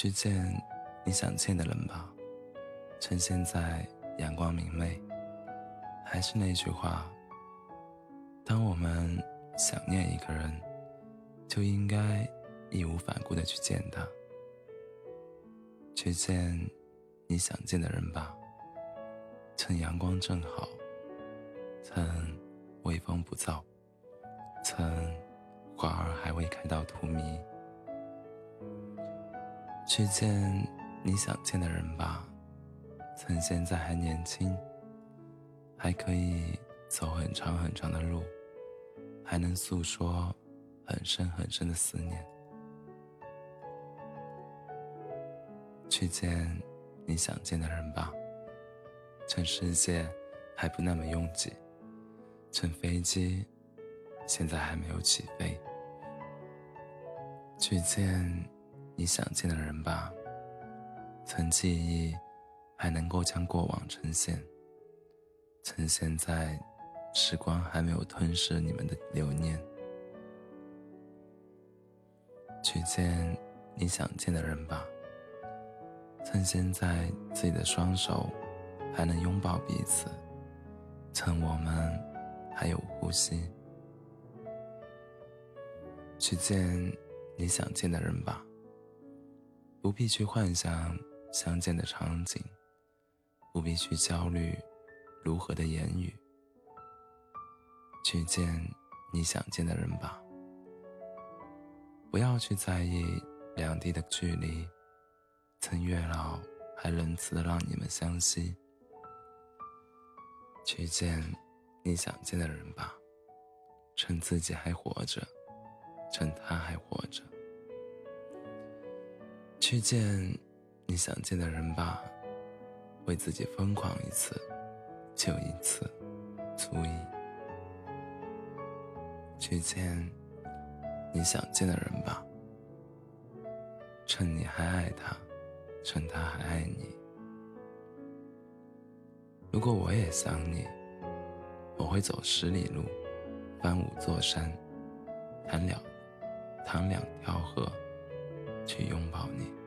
去见你想见的人吧。趁现在阳光明媚，还是那句话，当我们想念一个人，就应该义无反顾的去见他。去见你想见的人吧。趁阳光正好，趁微风不燥，趁花儿还未开到荼蘼，去见你想见的人吧。趁现在还年轻，还可以走很长很长的路，还能诉说很深很深的思念。去见你想见的人吧。趁世界还不那么拥挤，趁飞机现在还没有起飞，去见你想见的人吧。趁记忆还能够将过往呈现，趁现在时光还没有吞噬你们的留念，去见你想见的人吧。趁现在自己的双手。还能拥抱彼此，趁我们还有呼吸，去见你想见的人吧。不必去幻想相见的场景，不必去焦虑如何的言语，去见你想见的人吧。不要去在意两地的距离，趁月老还仁慈的让你们相惜。去见你想见的人吧，趁自己还活着，趁他还活着。去见你想见的人吧，为自己疯狂一次，就一次，足矣。去见你想见的人吧，趁你还爱他，趁他还爱你。如果我也想你，我会走十里路，翻五座山，谈两，淌两条河，去拥抱你。